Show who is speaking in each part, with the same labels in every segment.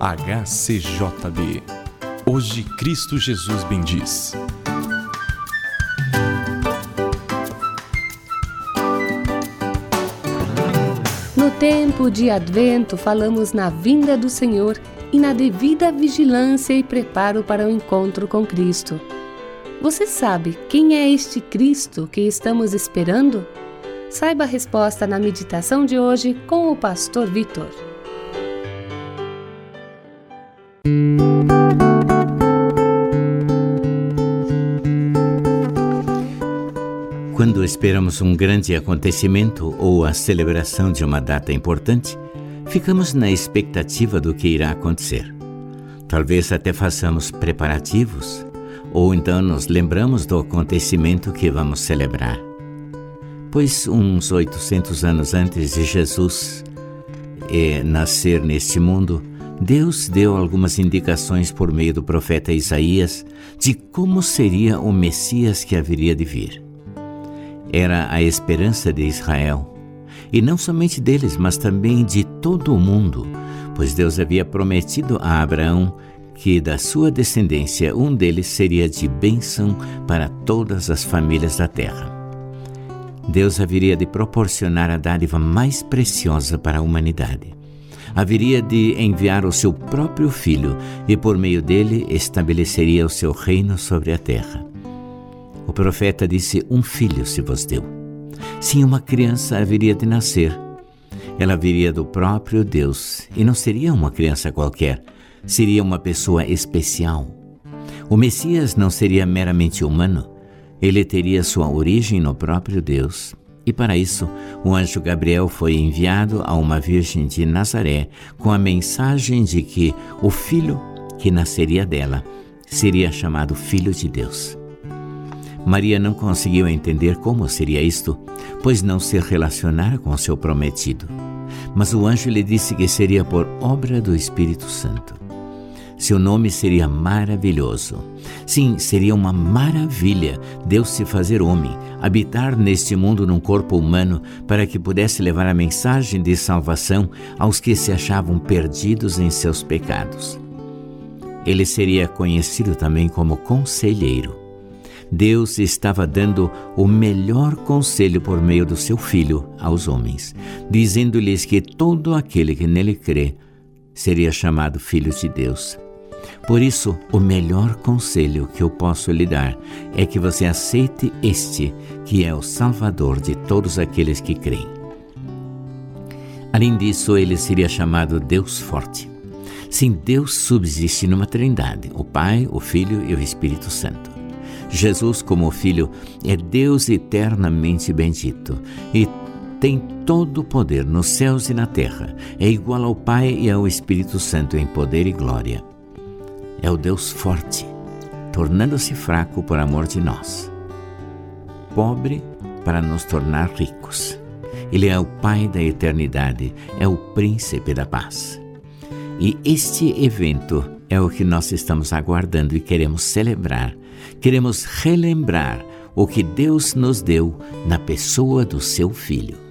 Speaker 1: HCJB. Hoje Cristo Jesus bendiz.
Speaker 2: No tempo de Advento, falamos na vinda do Senhor e na devida vigilância e preparo para o encontro com Cristo. Você sabe quem é este Cristo que estamos esperando? Saiba a resposta na meditação de hoje com o Pastor Vitor.
Speaker 3: Esperamos um grande acontecimento ou a celebração de uma data importante, ficamos na expectativa do que irá acontecer. Talvez até façamos preparativos, ou então nos lembramos do acontecimento que vamos celebrar. Pois uns 800 anos antes de Jesus eh, nascer neste mundo, Deus deu algumas indicações por meio do profeta Isaías de como seria o Messias que haveria de vir. Era a esperança de Israel, e não somente deles, mas também de todo o mundo, pois Deus havia prometido a Abraão que da sua descendência um deles seria de bênção para todas as famílias da terra. Deus haveria de proporcionar a dádiva mais preciosa para a humanidade haveria de enviar o seu próprio filho e por meio dele estabeleceria o seu reino sobre a terra. O profeta disse: Um filho se vos deu. Sim, uma criança haveria de nascer. Ela viria do próprio Deus e não seria uma criança qualquer, seria uma pessoa especial. O Messias não seria meramente humano, ele teria sua origem no próprio Deus e para isso, o anjo Gabriel foi enviado a uma virgem de Nazaré com a mensagem de que o filho que nasceria dela seria chamado Filho de Deus. Maria não conseguiu entender como seria isto, pois não se relacionara com seu prometido. Mas o anjo lhe disse que seria por obra do Espírito Santo. Seu nome seria maravilhoso. Sim, seria uma maravilha Deus se fazer homem, habitar neste mundo num corpo humano para que pudesse levar a mensagem de salvação aos que se achavam perdidos em seus pecados. Ele seria conhecido também como conselheiro. Deus estava dando o melhor conselho por meio do seu Filho aos homens, dizendo-lhes que todo aquele que nele crê seria chamado filho de Deus. Por isso, o melhor conselho que eu posso lhe dar é que você aceite este, que é o Salvador de todos aqueles que creem. Além disso, ele seria chamado Deus Forte. Sim, Deus subsiste numa trindade: o Pai, o Filho e o Espírito Santo. Jesus, como Filho, é Deus eternamente bendito e tem todo o poder nos céus e na terra. É igual ao Pai e ao Espírito Santo em poder e glória é o Deus forte, tornando-se fraco por amor de nós, pobre para nos tornar ricos. Ele é o Pai da eternidade, é o Príncipe da paz. E este evento é o que nós estamos aguardando e queremos celebrar. Queremos relembrar o que Deus nos deu na pessoa do seu Filho.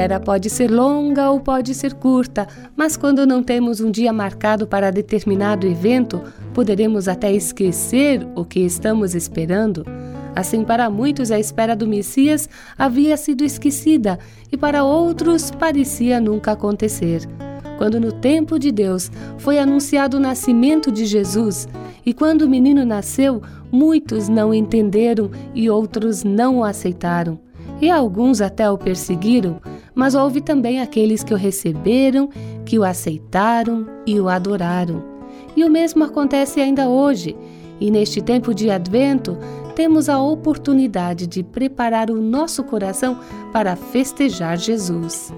Speaker 2: Espera pode ser longa ou pode ser curta, mas quando não temos um dia marcado para determinado evento, poderemos até esquecer o que estamos esperando. Assim, para muitos, a espera do Messias havia sido esquecida e para outros parecia nunca acontecer. Quando no tempo de Deus foi anunciado o nascimento de Jesus, e quando o menino nasceu, muitos não entenderam e outros não o aceitaram e alguns até o perseguiram, mas houve também aqueles que o receberam, que o aceitaram e o adoraram. E o mesmo acontece ainda hoje. E neste tempo de advento, temos a oportunidade de preparar o nosso coração para festejar Jesus.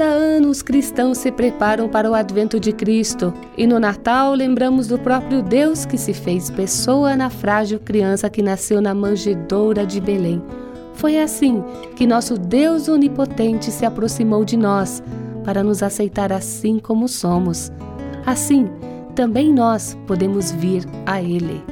Speaker 2: Cada ano os cristãos se preparam para o advento de Cristo e no Natal lembramos do próprio Deus que se fez pessoa na frágil criança que nasceu na manjedoura de Belém. Foi assim que nosso Deus onipotente se aproximou de nós para nos aceitar assim como somos. Assim, também nós podemos vir a Ele.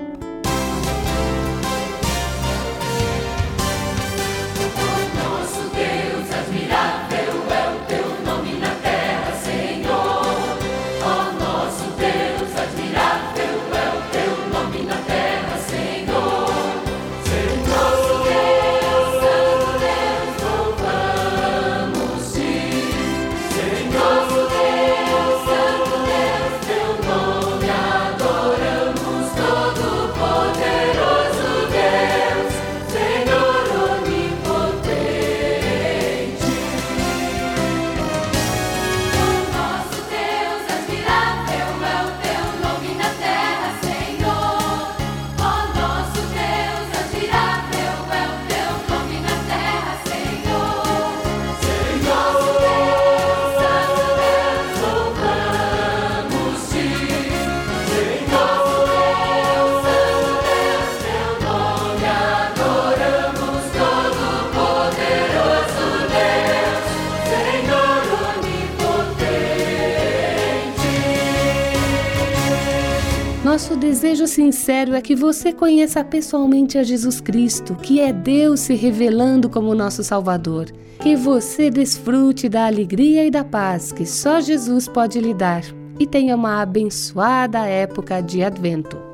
Speaker 2: Nosso desejo sincero é que você conheça pessoalmente a Jesus Cristo, que é Deus se revelando como nosso Salvador. Que você desfrute da alegria e da paz que só Jesus pode lhe dar e tenha uma abençoada época de Advento.